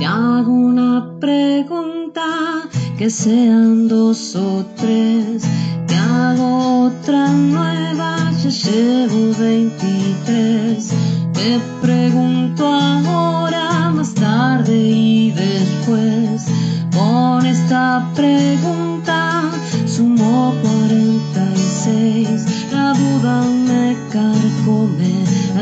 Te hago una pregunta, que sean dos o tres. Te hago otra nueva, ya llevo 23. Te pregunto ahora, más tarde y después. Con esta pregunta sumo 46.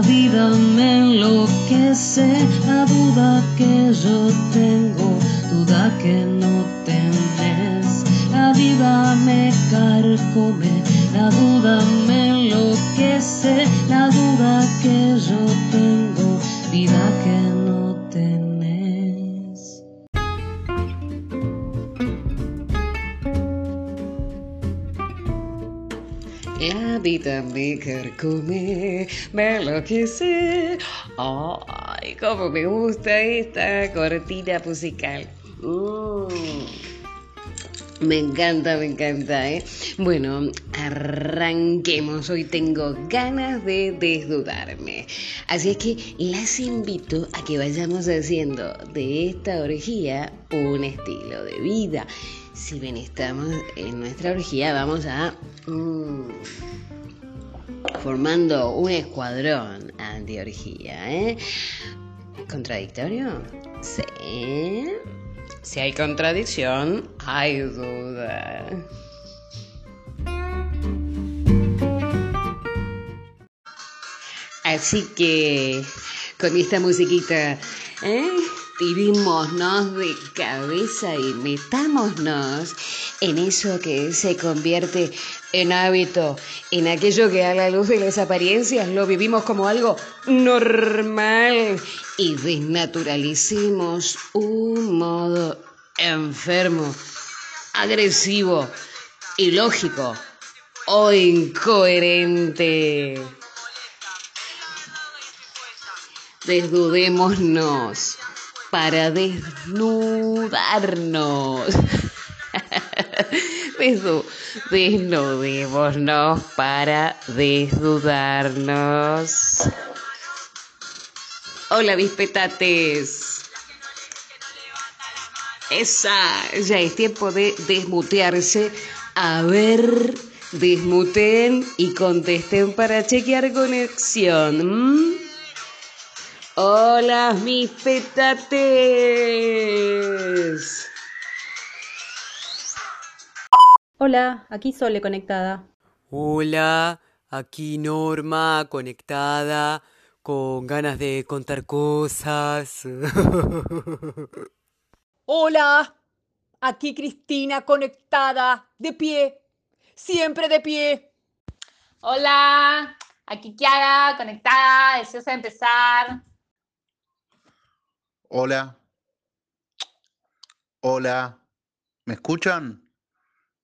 La vida me enloquece. La duda que yo tengo, duda que no tenés. La vida me carcome, la duda me enloquece. La duda que yo tengo, vida que Carcome, me enloquece. Ay, cómo me gusta esta cortina musical. Mm. Me encanta, me encanta, ¿eh? Bueno, arranquemos. Hoy tengo ganas de desnudarme. Así es que las invito a que vayamos haciendo de esta orgía un estilo de vida. Si bien estamos en nuestra orgía, vamos a... mm, formando un escuadrón anti-orgía, ¿eh? ¿Contradictorio? Sí. Si hay contradicción, hay duda. Así que con esta musiquita, ¿eh? Tirémonos de cabeza y metámonos en eso que se convierte en hábito, en aquello que a la luz de las apariencias lo vivimos como algo normal y desnaturalicemos un modo enfermo, agresivo, ilógico o incoherente. Desnudémonos para desnudarnos. Desnu- desnudémonos para desnudarnos. Hola, mis petates. Esa, ya es tiempo de desmutearse. A ver, desmuten y contesten para chequear conexión. ¿m? Hola, mis petates. Hola, aquí Sole conectada. Hola, aquí Norma conectada, con ganas de contar cosas. Hola, aquí Cristina conectada, de pie, siempre de pie. Hola, aquí Kiara, conectada, deseosa de empezar. Hola. Hola. ¿Me escuchan?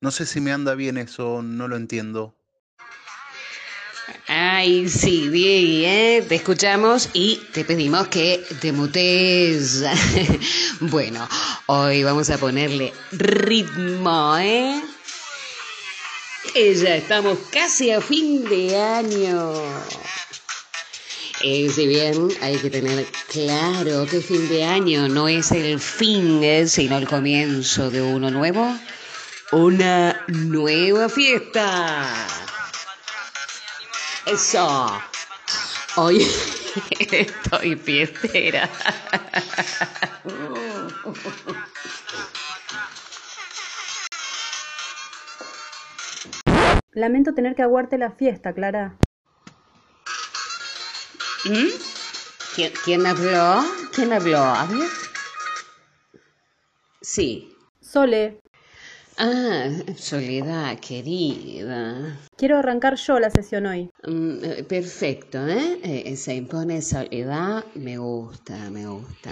No sé si me anda bien eso, no lo entiendo. Ay, sí, Diego, ¿eh? te escuchamos y te pedimos que te mutes. bueno, hoy vamos a ponerle ritmo, ¿eh? Ya estamos casi a fin de año. Eh, si bien hay que tener claro que fin de año no es el fin, eh, sino el comienzo de uno nuevo, una nueva fiesta. Eso. Hoy estoy fiestera. Lamento tener que aguarte la fiesta, Clara. ¿Mm? ¿Quién, quién habló? ¿Quién habló? Ver. Sí. Sole, Ah, Soledad, querida. quiero arrancar yo la sesión hoy. Mm, eh, perfecto, ¿eh? Eh, Se impone Soledad, me gusta, me gusta.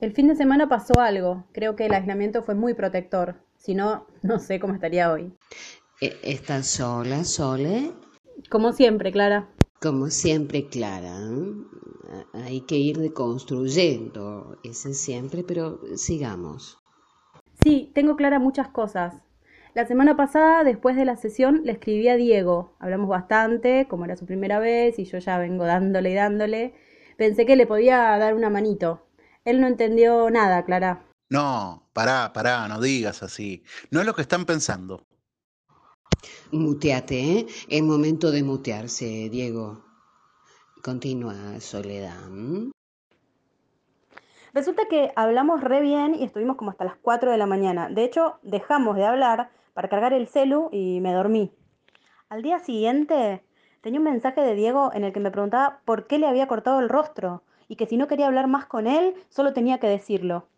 El fin de semana pasó algo. Creo que el aislamiento fue muy protector. Si no, no sé cómo estaría hoy. Eh, ¿Estás sola, Sole? Como siempre, Clara. Como siempre, Clara. ¿eh? Hay que ir deconstruyendo ese siempre, pero sigamos. Sí, tengo clara muchas cosas. La semana pasada, después de la sesión, le escribí a Diego. Hablamos bastante, como era su primera vez, y yo ya vengo dándole y dándole. Pensé que le podía dar una manito. Él no entendió nada, Clara. No, pará, pará, no digas así. No es lo que están pensando. Muteate, ¿eh? Es momento de mutearse, Diego. Continúa, Soledad. Resulta que hablamos re bien y estuvimos como hasta las 4 de la mañana. De hecho, dejamos de hablar para cargar el celu y me dormí. Al día siguiente tenía un mensaje de Diego en el que me preguntaba por qué le había cortado el rostro y que si no quería hablar más con él, solo tenía que decirlo.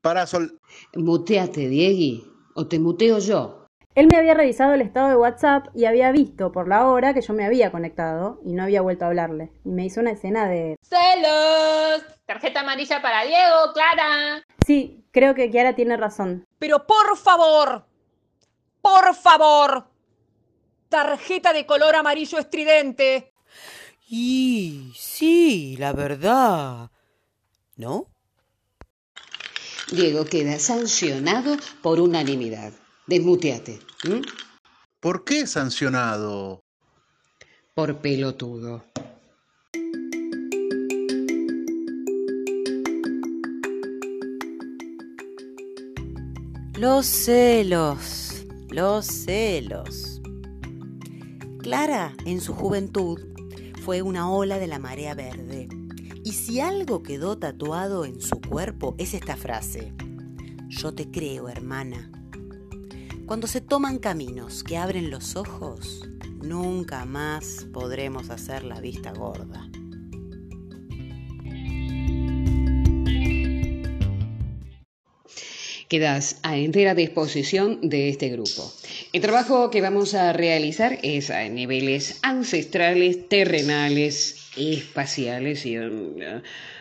Para Sol. Muteate, Diegui, o te muteo yo. Él me había revisado el estado de WhatsApp y había visto por la hora que yo me había conectado y no había vuelto a hablarle. Y me hizo una escena de... ¡Celos! Tarjeta amarilla para Diego, Clara. Sí, creo que Kiara tiene razón. Pero por favor, por favor, tarjeta de color amarillo estridente. Y sí, la verdad. ¿No? Diego queda sancionado por unanimidad. Desmuteate. ¿Por qué sancionado? Por pelotudo. Los celos, los celos. Clara, en su juventud, fue una ola de la marea verde. Y si algo quedó tatuado en su cuerpo es esta frase. Yo te creo, hermana. Cuando se toman caminos que abren los ojos, nunca más podremos hacer la vista gorda. Quedas a entera disposición de este grupo. El trabajo que vamos a realizar es a niveles ancestrales, terrenales, espaciales y, um,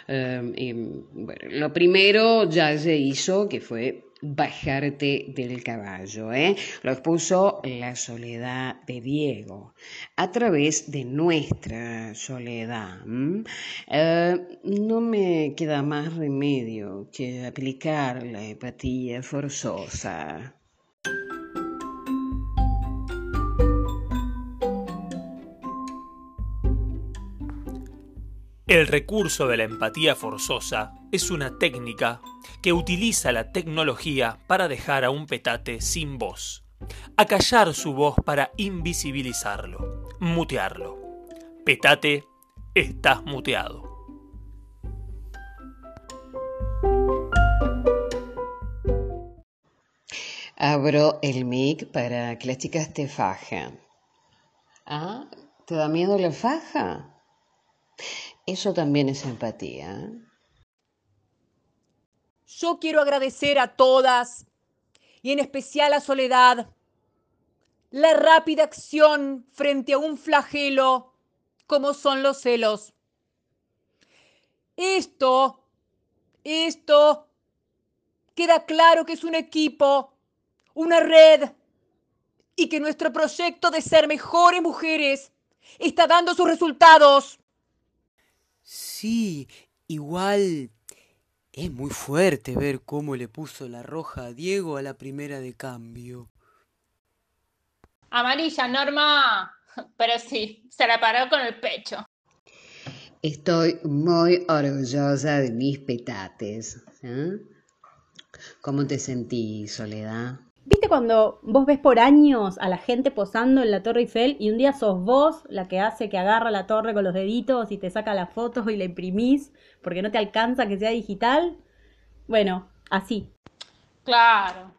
um, y, bueno, lo primero ya se hizo, que fue bajarte del caballo, ¿eh? Lo expuso la soledad de Diego a través de nuestra soledad. Eh, no me queda más remedio que aplicar la empatía forzosa. El recurso de la empatía forzosa es una técnica que utiliza la tecnología para dejar a un petate sin voz, acallar su voz para invisibilizarlo, mutearlo. Petate, estás muteado. Abro el mic para que las chicas te fajen. ¿Ah? ¿Te da miedo la faja? Eso también es empatía. ¿eh? Yo quiero agradecer a todas y en especial a Soledad la rápida acción frente a un flagelo como son los celos. Esto, esto, queda claro que es un equipo, una red y que nuestro proyecto de ser mejores mujeres está dando sus resultados. Sí, igual es muy fuerte ver cómo le puso la roja a Diego a la primera de cambio. Amarilla, Norma. Pero sí, se la paró con el pecho. Estoy muy orgullosa de mis petates. ¿eh? ¿Cómo te sentís, Soledad? ¿Viste cuando vos ves por años a la gente posando en la Torre Eiffel y un día sos vos la que hace que agarra la torre con los deditos y te saca la foto y la imprimís porque no te alcanza que sea digital? Bueno, así. Claro.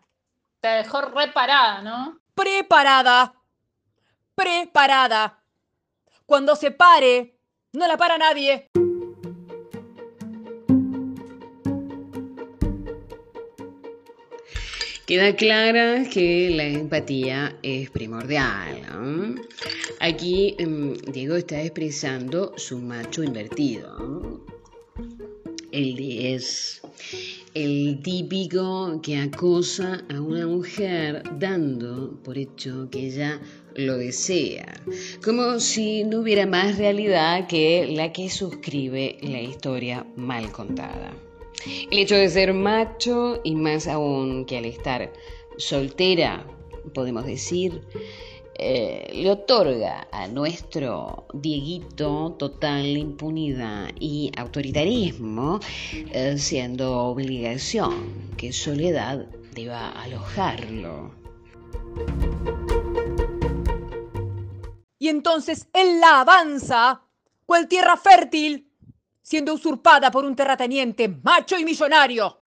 Te dejó reparada, ¿no? Preparada. Preparada. Cuando se pare, no la para nadie. Queda clara que la empatía es primordial. ¿no? Aquí em, Diego está expresando su macho invertido. ¿no? El 10. El típico que acosa a una mujer dando por hecho que ella lo desea, como si no hubiera más realidad que la que suscribe la historia mal contada. El hecho de ser macho y más aún que al estar soltera, podemos decir, eh, le otorga a nuestro Dieguito total impunidad y autoritarismo, eh, siendo obligación que Soledad deba alojarlo. Y entonces él la avanza, cual tierra fértil, siendo usurpada por un terrateniente macho y millonario.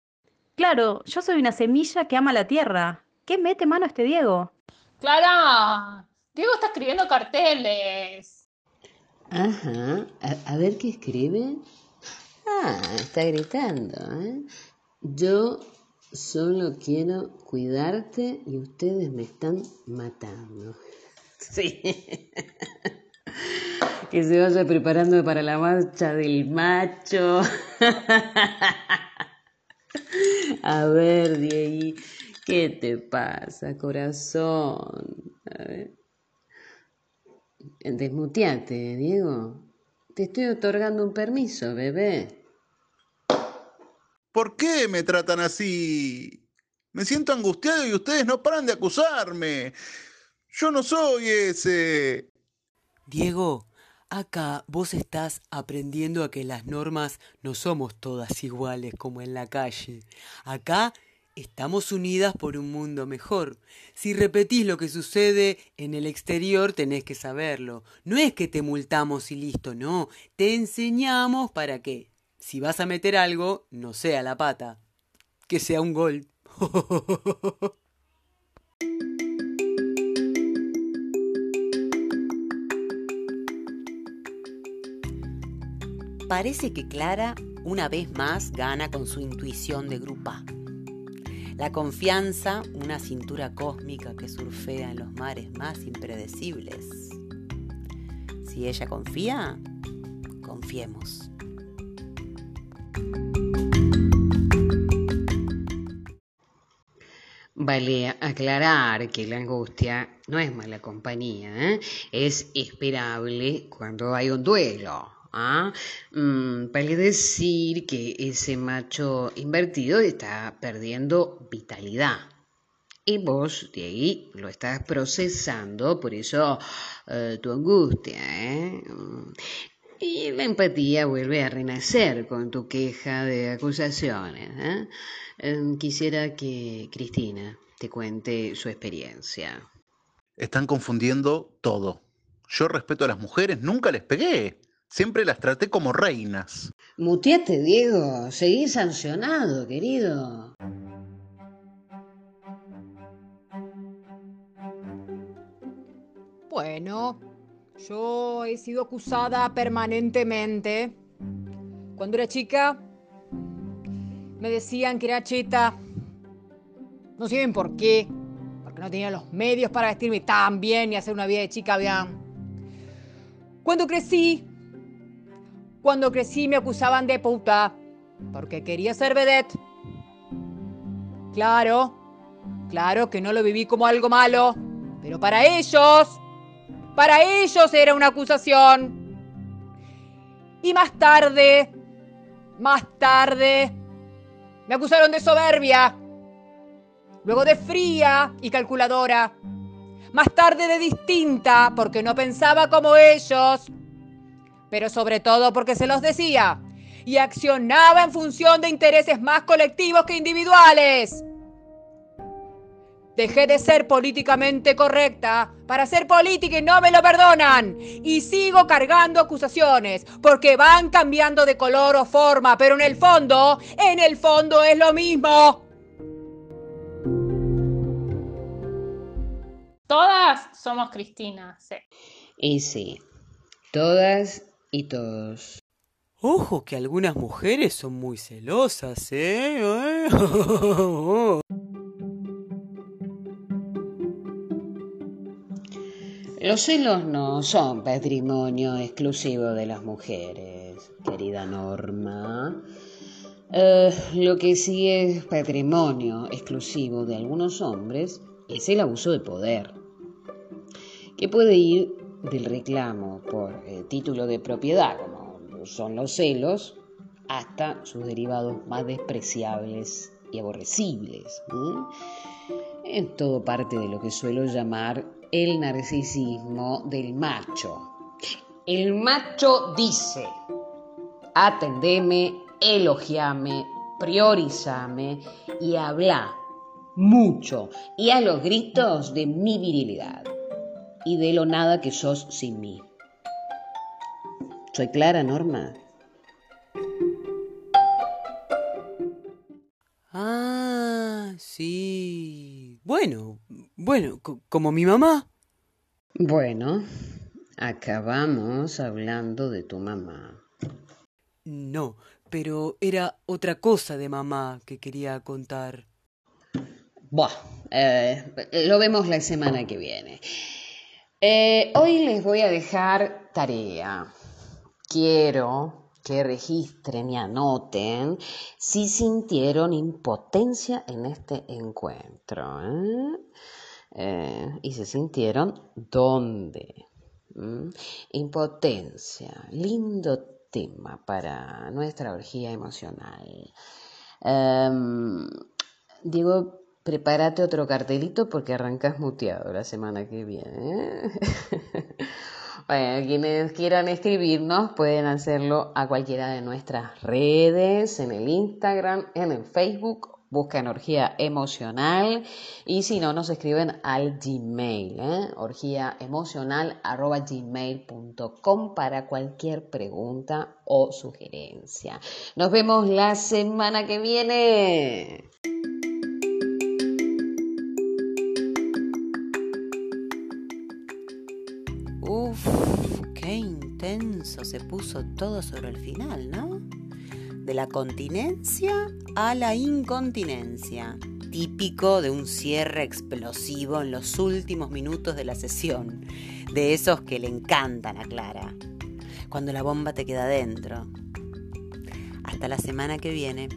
Claro, yo soy una semilla que ama la tierra. ¿Qué mete mano este Diego? Clara, Diego está escribiendo carteles. Ajá, a, a ver qué escribe. Ah, está gritando, ¿eh? Yo solo quiero cuidarte y ustedes me están matando. Sí. Que se vaya preparando para la marcha del macho. A ver, Diego, ¿qué te pasa, corazón? A ver. Desmuteate, Diego. Te estoy otorgando un permiso, bebé. ¿Por qué me tratan así? Me siento angustiado y ustedes no paran de acusarme. Yo no soy ese. Diego, acá vos estás aprendiendo a que las normas no somos todas iguales como en la calle. Acá estamos unidas por un mundo mejor. Si repetís lo que sucede en el exterior, tenés que saberlo. No es que te multamos y listo, no. Te enseñamos para que, si vas a meter algo, no sea la pata. Que sea un gol. Parece que Clara una vez más gana con su intuición de grupa. La confianza, una cintura cósmica que surfea en los mares más impredecibles. Si ella confía, confiemos. Vale aclarar que la angustia no es mala compañía, ¿eh? es esperable cuando hay un duelo. ¿Ah? Mm, decir que ese macho invertido está perdiendo vitalidad. Y vos de ahí lo estás procesando, por eso eh, tu angustia. ¿eh? Y la empatía vuelve a renacer con tu queja de acusaciones. ¿eh? Em, quisiera que Cristina te cuente su experiencia. Están confundiendo todo. Yo respeto a las mujeres, nunca les pegué. Siempre las traté como reinas. Muteate, Diego. Seguí sancionado, querido. Bueno, yo he sido acusada permanentemente. Cuando era chica, me decían que era cheta. No sé bien por qué, porque no tenía los medios para vestirme tan bien y hacer una vida de chica bien. Cuando crecí, cuando crecí me acusaban de puta, porque quería ser vedette. Claro, claro que no lo viví como algo malo, pero para ellos para ellos era una acusación. Y más tarde, más tarde, me acusaron de soberbia. Luego de fría y calculadora. Más tarde de distinta porque no pensaba como ellos. Pero sobre todo porque se los decía. Y accionaba en función de intereses más colectivos que individuales. Dejé de ser políticamente correcta para ser política y no me lo perdonan. Y sigo cargando acusaciones porque van cambiando de color o forma, pero en el fondo, en el fondo es lo mismo. Todas somos Cristina, sí. Y sí, todas y todos. Ojo que algunas mujeres son muy celosas, ¿eh? Los celos no son patrimonio exclusivo de las mujeres, querida Norma. Eh, lo que sí es patrimonio exclusivo de algunos hombres es el abuso de poder, que puede ir del reclamo por eh, título de propiedad, como son los celos, hasta sus derivados más despreciables y aborrecibles. En todo parte de lo que suelo llamar el narcisismo del macho. El macho dice, atendeme, elogiame, priorizame y habla mucho y a los gritos de mi virilidad y de lo nada que sos sin mí. ¿Soy clara, Norma? Ah, sí. Bueno, bueno, como mi mamá. Bueno, acabamos hablando de tu mamá. No, pero era otra cosa de mamá que quería contar. Buah, eh, lo vemos la semana que viene. Eh, hoy les voy a dejar tarea. Quiero que registren y anoten si sintieron impotencia en este encuentro. ¿eh? y se sintieron dónde. ¿Mm? Impotencia, lindo tema para nuestra orgía emocional. Em, digo, prepárate otro cartelito porque arrancas muteado la semana que viene. bueno, quienes quieran escribirnos pueden hacerlo a cualquiera de nuestras redes, en el Instagram, en el Facebook busca orgía emocional y si no nos escriben al Gmail, ¿eh? para cualquier pregunta o sugerencia. Nos vemos la semana que viene. Qué intenso se puso todo sobre el final, ¿no? de la continencia a la incontinencia, típico de un cierre explosivo en los últimos minutos de la sesión, de esos que le encantan a Clara, cuando la bomba te queda dentro. Hasta la semana que viene.